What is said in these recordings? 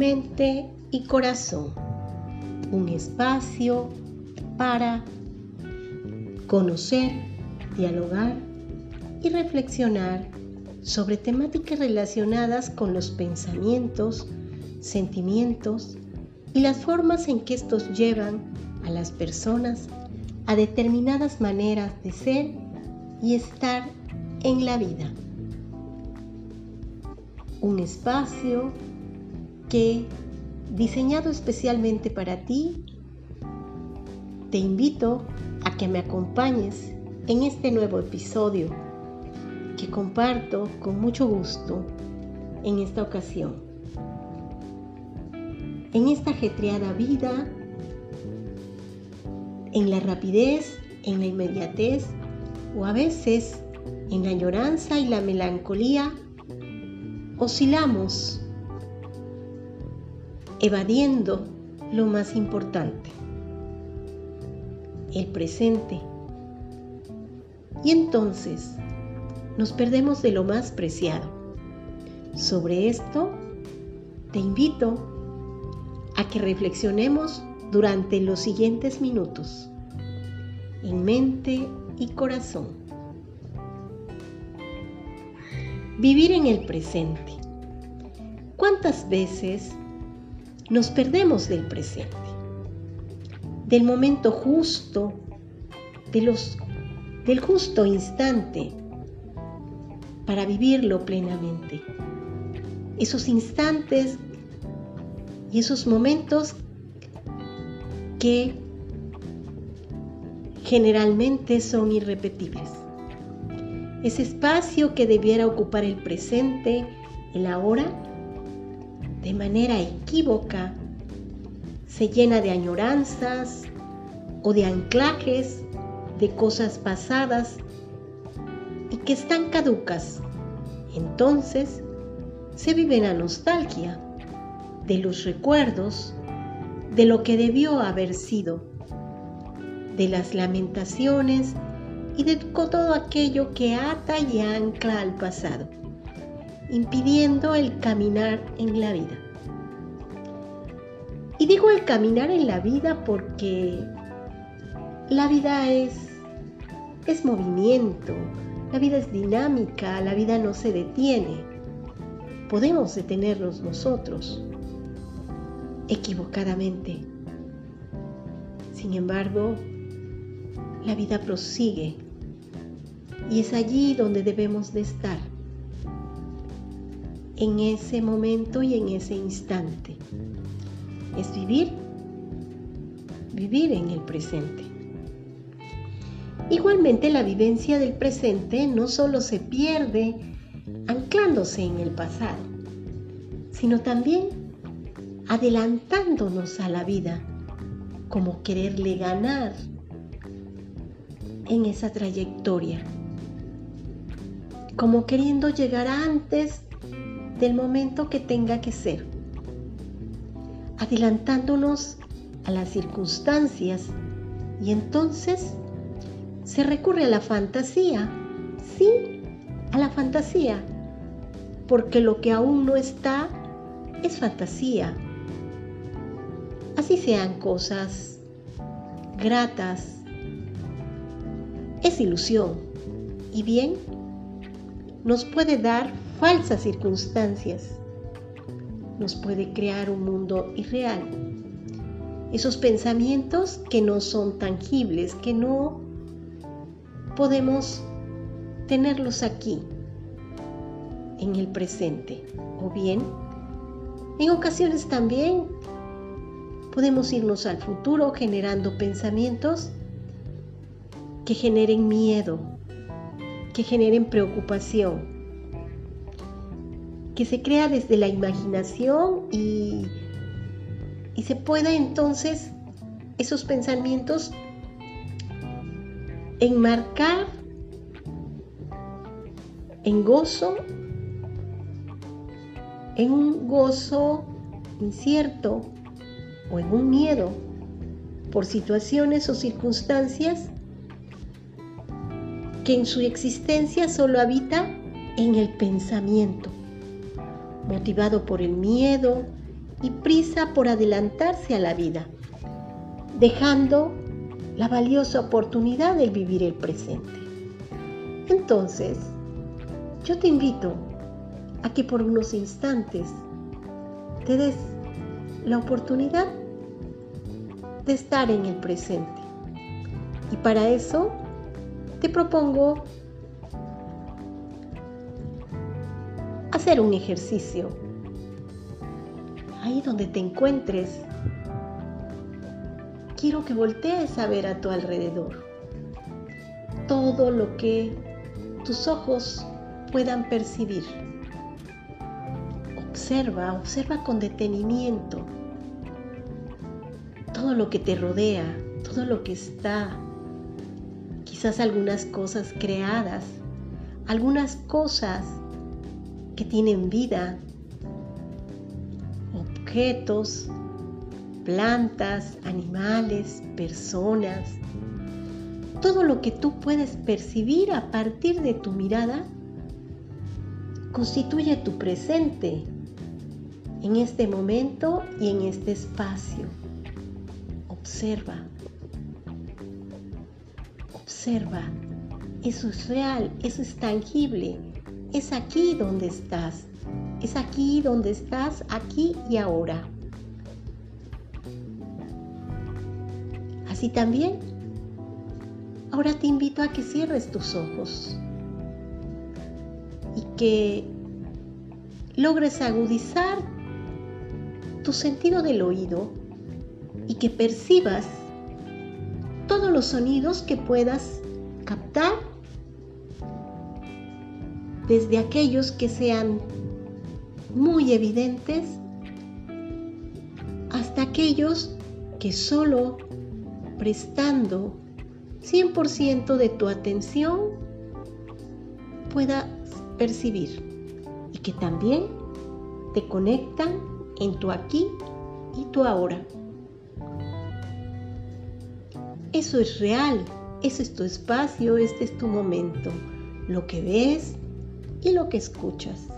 mente y corazón. Un espacio para conocer, dialogar y reflexionar sobre temáticas relacionadas con los pensamientos, sentimientos y las formas en que estos llevan a las personas a determinadas maneras de ser y estar en la vida. Un espacio que, diseñado especialmente para ti, te invito a que me acompañes en este nuevo episodio que comparto con mucho gusto en esta ocasión. En esta ajetreada vida, en la rapidez, en la inmediatez o a veces en la añoranza y la melancolía, oscilamos evadiendo lo más importante, el presente. Y entonces nos perdemos de lo más preciado. Sobre esto, te invito a que reflexionemos durante los siguientes minutos, en mente y corazón. Vivir en el presente. ¿Cuántas veces nos perdemos del presente? Del momento justo, del justo instante para vivirlo plenamente. Esos instantes y esos momentos que generalmente son irrepetibles. Ese espacio que debiera ocupar el presente, el ahora, de manera equívoca, se llena de añoranzas o de anclajes de cosas pasadas y que están caducas. Entonces se vive la nostalgia de los recuerdos de lo que debió haber sido, de las lamentaciones y de todo aquello que ata y ancla al pasado, impidiendo el caminar en la vida. Y digo el caminar en la vida porque la vida es, es movimiento, la vida es dinámica, la vida no se detiene. Podemos detenernos nosotros equivocadamente. Sin embargo, la vida prosigue y es allí donde debemos de estar, en ese momento y en ese instante. Es vivir, vivir en el presente. Igualmente la vivencia del presente no solo se pierde anclándose en el pasado, sino también adelantándonos a la vida, como quererle ganar en esa trayectoria, como queriendo llegar antes del momento que tenga que ser, adelantándonos a las circunstancias y entonces se recurre a la fantasía, sí, a la fantasía, porque lo que aún no está es fantasía. Así sean cosas gratas, es ilusión y bien nos puede dar falsas circunstancias, nos puede crear un mundo irreal. Esos pensamientos que no son tangibles, que no podemos tenerlos aquí, en el presente. O bien, en ocasiones también podemos irnos al futuro generando pensamientos que generen miedo, que generen preocupación, que se crea desde la imaginación y, y se pueda entonces esos pensamientos enmarcar en gozo, en un gozo incierto o en un miedo por situaciones o circunstancias que en su existencia solo habita en el pensamiento, motivado por el miedo y prisa por adelantarse a la vida, dejando la valiosa oportunidad de vivir el presente. Entonces, yo te invito a que por unos instantes te des la oportunidad de estar en el presente. Y para eso te propongo hacer un ejercicio. Ahí donde te encuentres, quiero que voltees a ver a tu alrededor. Todo lo que tus ojos puedan percibir. Observa, observa con detenimiento todo lo que te rodea, todo lo que está. Quizás algunas cosas creadas, algunas cosas que tienen vida, objetos, plantas, animales, personas, todo lo que tú puedes percibir a partir de tu mirada constituye tu presente en este momento y en este espacio. Observa. Observa. Eso es real, eso es tangible. Es aquí donde estás. Es aquí donde estás, aquí y ahora. Así también, ahora te invito a que cierres tus ojos y que logres agudizar tu sentido del oído y que percibas todos los sonidos que puedas captar, desde aquellos que sean muy evidentes hasta aquellos que solo prestando 100% de tu atención puedas percibir y que también te conectan en tu aquí y tu ahora. Eso es real, ese es tu espacio, este es tu momento, lo que ves y lo que escuchas.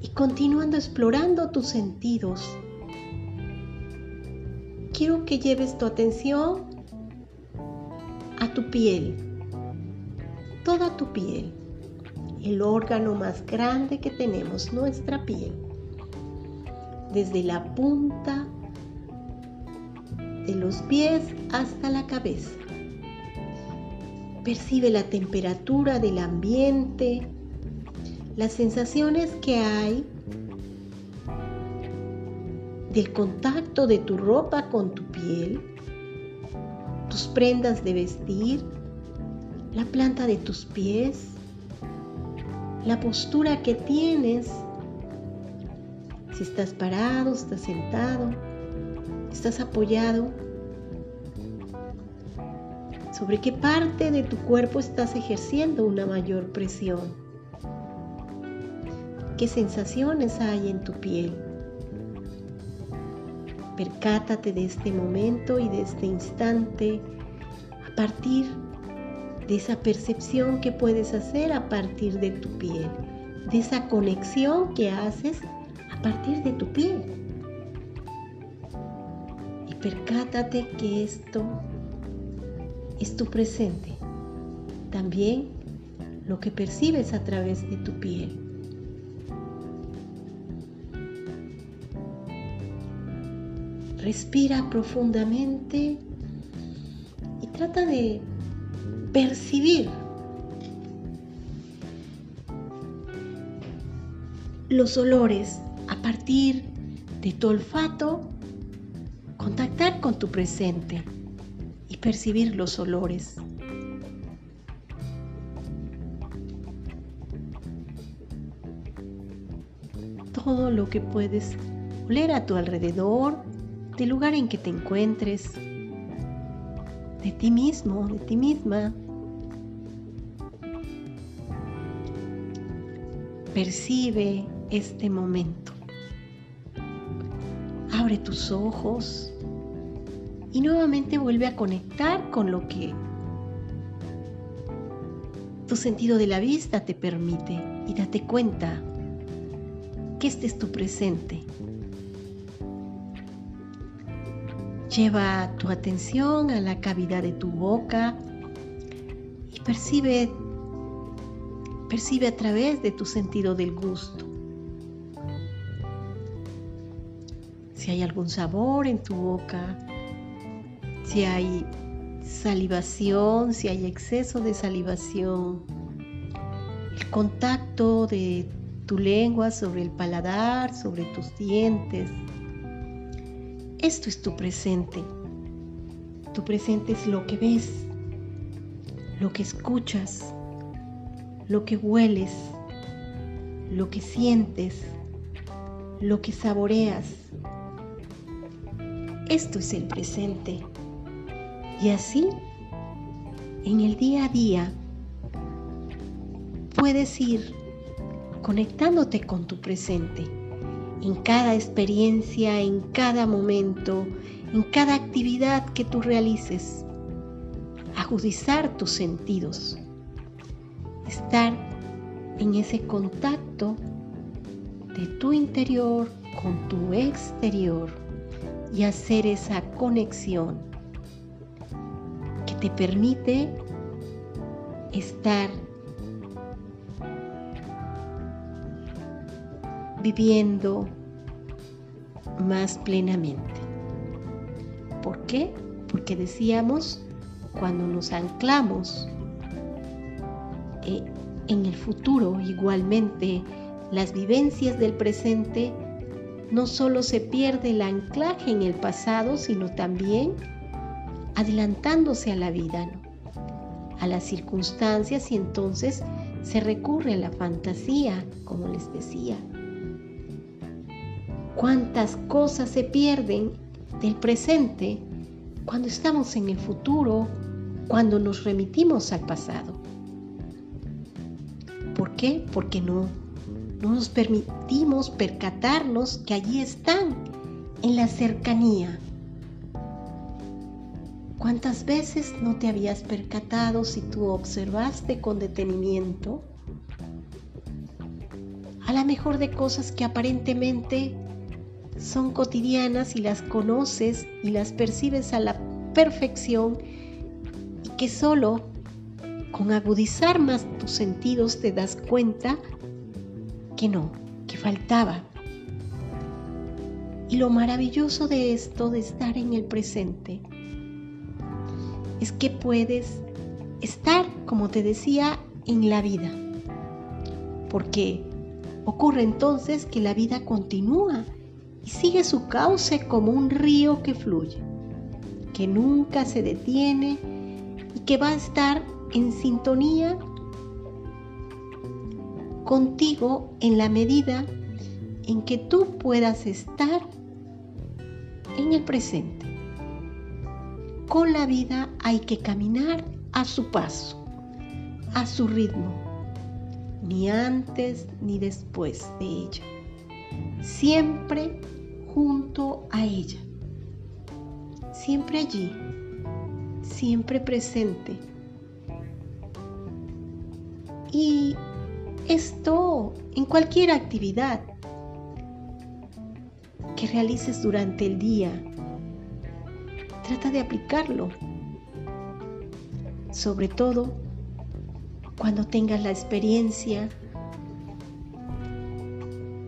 Y continuando explorando tus sentidos, quiero que lleves tu atención a tu piel, toda tu piel, el órgano más grande que tenemos, nuestra piel, desde la punta de los pies hasta la cabeza. Percibe la temperatura del ambiente, las sensaciones que hay del contacto de tu ropa con tu piel, tus prendas de vestir, la planta de tus pies, la postura que tienes, si estás parado, estás sentado, estás apoyado, sobre qué parte de tu cuerpo estás ejerciendo una mayor presión, qué sensaciones hay en tu piel. Percátate de este momento y de este instante a partir de esa percepción que puedes hacer a partir de tu piel, de esa conexión que haces a partir de tu piel. Y percátate que esto es tu presente, también lo que percibes a través de tu piel. Respira profundamente y trata de percibir los olores a partir de tu olfato, contactar con tu presente percibir los olores. Todo lo que puedes oler a tu alrededor, del lugar en que te encuentres, de ti mismo, de ti misma. Percibe este momento. Abre tus ojos y nuevamente vuelve a conectar con lo que tu sentido de la vista te permite y date cuenta que este es tu presente. Lleva tu atención a la cavidad de tu boca y percibe percibe a través de tu sentido del gusto. Si hay algún sabor en tu boca, si hay salivación, si hay exceso de salivación, el contacto de tu lengua sobre el paladar, sobre tus dientes. Esto es tu presente. Tu presente es lo que ves, lo que escuchas, lo que hueles, lo que sientes, lo que saboreas. Esto es el presente. Y así, en el día a día, puedes ir conectándote con tu presente, en cada experiencia, en cada momento, en cada actividad que tú realices. Agudizar tus sentidos, estar en ese contacto de tu interior con tu exterior y hacer esa conexión te permite estar viviendo más plenamente. ¿Por qué? Porque decíamos, cuando nos anclamos eh, en el futuro, igualmente las vivencias del presente, no solo se pierde el anclaje en el pasado, sino también adelantándose a la vida, a las circunstancias y entonces se recurre a la fantasía, como les decía. ¿Cuántas cosas se pierden del presente cuando estamos en el futuro, cuando nos remitimos al pasado? ¿Por qué? Porque no, no nos permitimos percatarnos que allí están, en la cercanía ¿Cuántas veces no te habías percatado si tú observaste con detenimiento? A la mejor de cosas que aparentemente son cotidianas y las conoces y las percibes a la perfección y que solo con agudizar más tus sentidos te das cuenta que no, que faltaba. Y lo maravilloso de esto, de estar en el presente, es que puedes estar, como te decía, en la vida. Porque ocurre entonces que la vida continúa y sigue su cauce como un río que fluye, que nunca se detiene y que va a estar en sintonía contigo en la medida en que tú puedas estar en el presente con la vida hay que caminar a su paso, a su ritmo, ni antes ni después de ella, siempre junto a ella, siempre allí, siempre presente. Y esto en cualquier actividad que realices durante el día, Trata de aplicarlo. Sobre todo cuando tengas la experiencia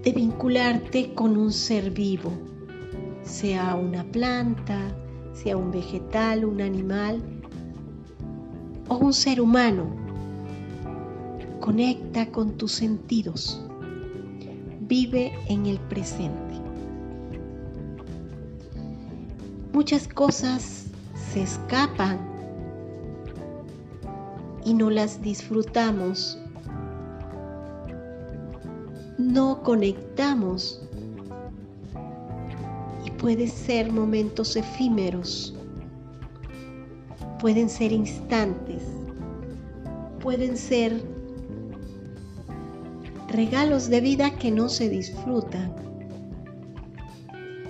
de vincularte con un ser vivo, sea una planta, sea un vegetal, un animal o un ser humano. Conecta con tus sentidos. Vive en el presente. Muchas cosas se escapan y no las disfrutamos. No conectamos. Y pueden ser momentos efímeros, pueden ser instantes, pueden ser regalos de vida que no se disfrutan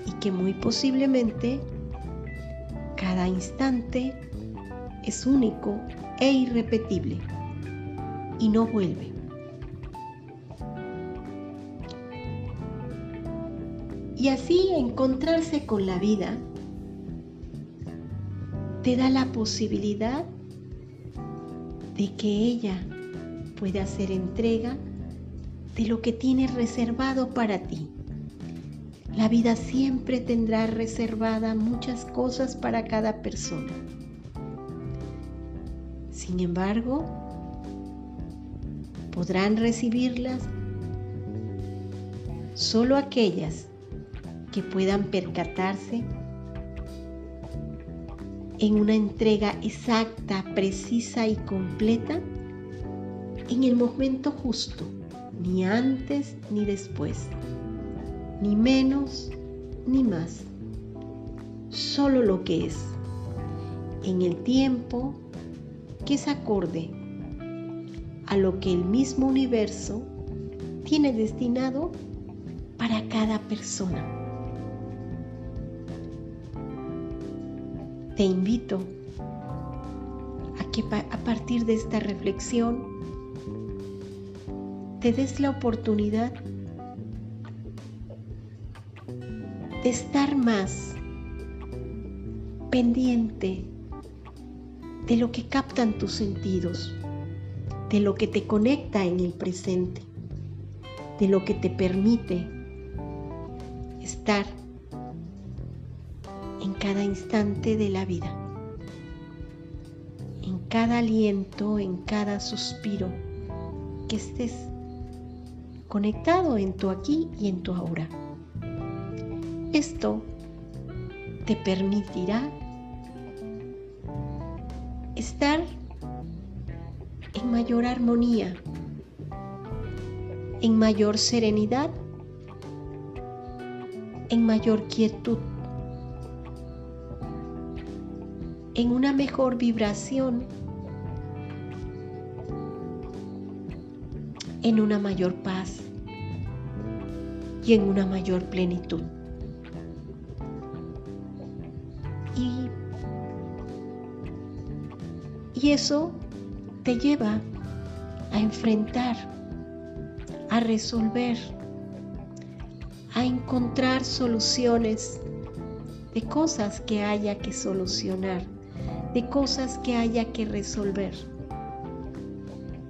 y que muy posiblemente cada instante es único e irrepetible y no vuelve. Y así encontrarse con la vida te da la posibilidad de que ella pueda hacer entrega de lo que tiene reservado para ti. La vida siempre tendrá reservada muchas cosas para cada persona. Sin embargo, podrán recibirlas solo aquellas que puedan percatarse en una entrega exacta, precisa y completa en el momento justo, ni antes ni después, ni menos ni más, solo lo que es, en el tiempo que es acorde a lo que el mismo universo tiene destinado para cada persona. Te invito a que a partir de esta reflexión te des la oportunidad de estar más pendiente de lo que captan tus sentidos, de lo que te conecta en el presente, de lo que te permite estar en cada instante de la vida, en cada aliento, en cada suspiro, que estés conectado en tu aquí y en tu ahora. Esto te permitirá estar en mayor armonía, en mayor serenidad en mayor quietud, en una mejor vibración, en una mayor paz y en una mayor plenitud. Y, y eso te lleva a enfrentar, a resolver a encontrar soluciones de cosas que haya que solucionar, de cosas que haya que resolver.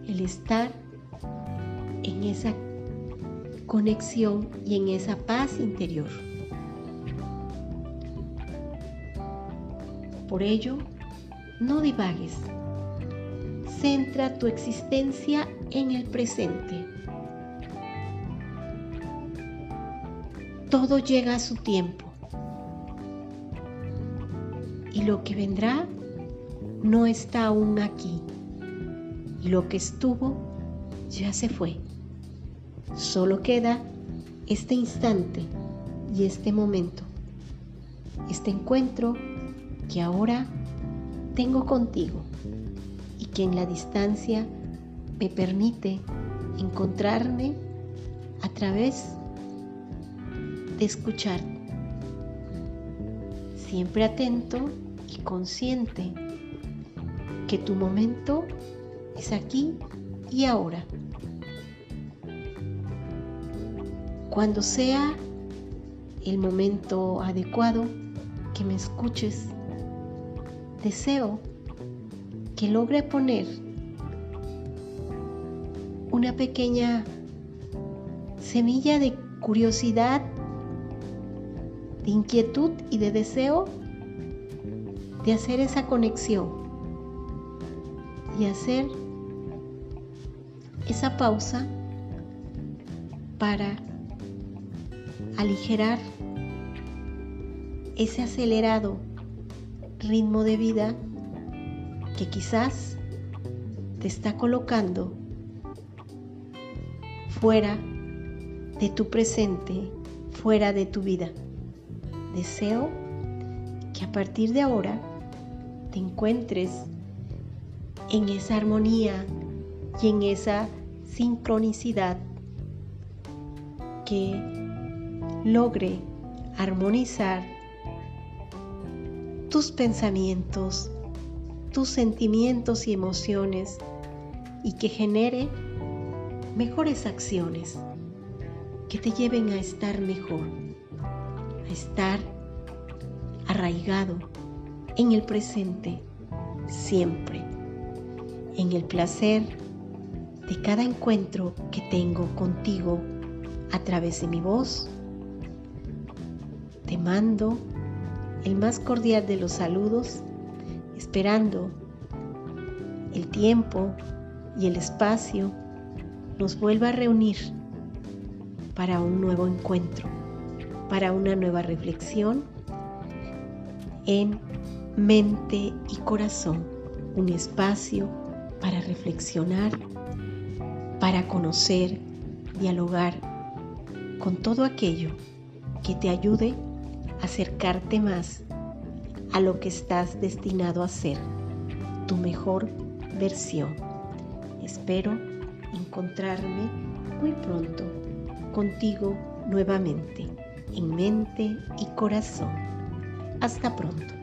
El estar en esa conexión y en esa paz interior. Por ello, no divagues. Centra tu existencia en el presente todo llega a su tiempo. Y lo que vendrá no está aún aquí. Y lo que estuvo ya se fue. Solo queda este instante y este momento. Este encuentro que ahora tengo contigo y que en la distancia me permite encontrarme a través de escuchar, siempre atento y consciente que tu momento es aquí y ahora. Cuando sea el momento adecuado que me escuches, deseo que logre poner una pequeña semilla de curiosidad de inquietud y de deseo de hacer esa conexión y hacer esa pausa para aligerar ese acelerado ritmo de vida que quizás te está colocando fuera de tu presente, fuera de tu vida. Deseo que a partir de ahora te encuentres en esa armonía y en esa sincronicidad que logre armonizar tus pensamientos, tus sentimientos y emociones y que genere mejores acciones que te lleven a estar mejor a estar arraigado en el presente siempre, en el placer de cada encuentro que tengo contigo a través de mi voz. Te mando el más cordial de los saludos, esperando el tiempo y el espacio nos vuelva a reunir para un nuevo encuentro, para una nueva reflexión en mente y corazón, un espacio para reflexionar, para conocer, dialogar con todo aquello que te ayude acercarte más a lo que estás destinado a ser, tu mejor versión. Espero encontrarme muy pronto contigo nuevamente, en mente y corazón. Hasta pronto.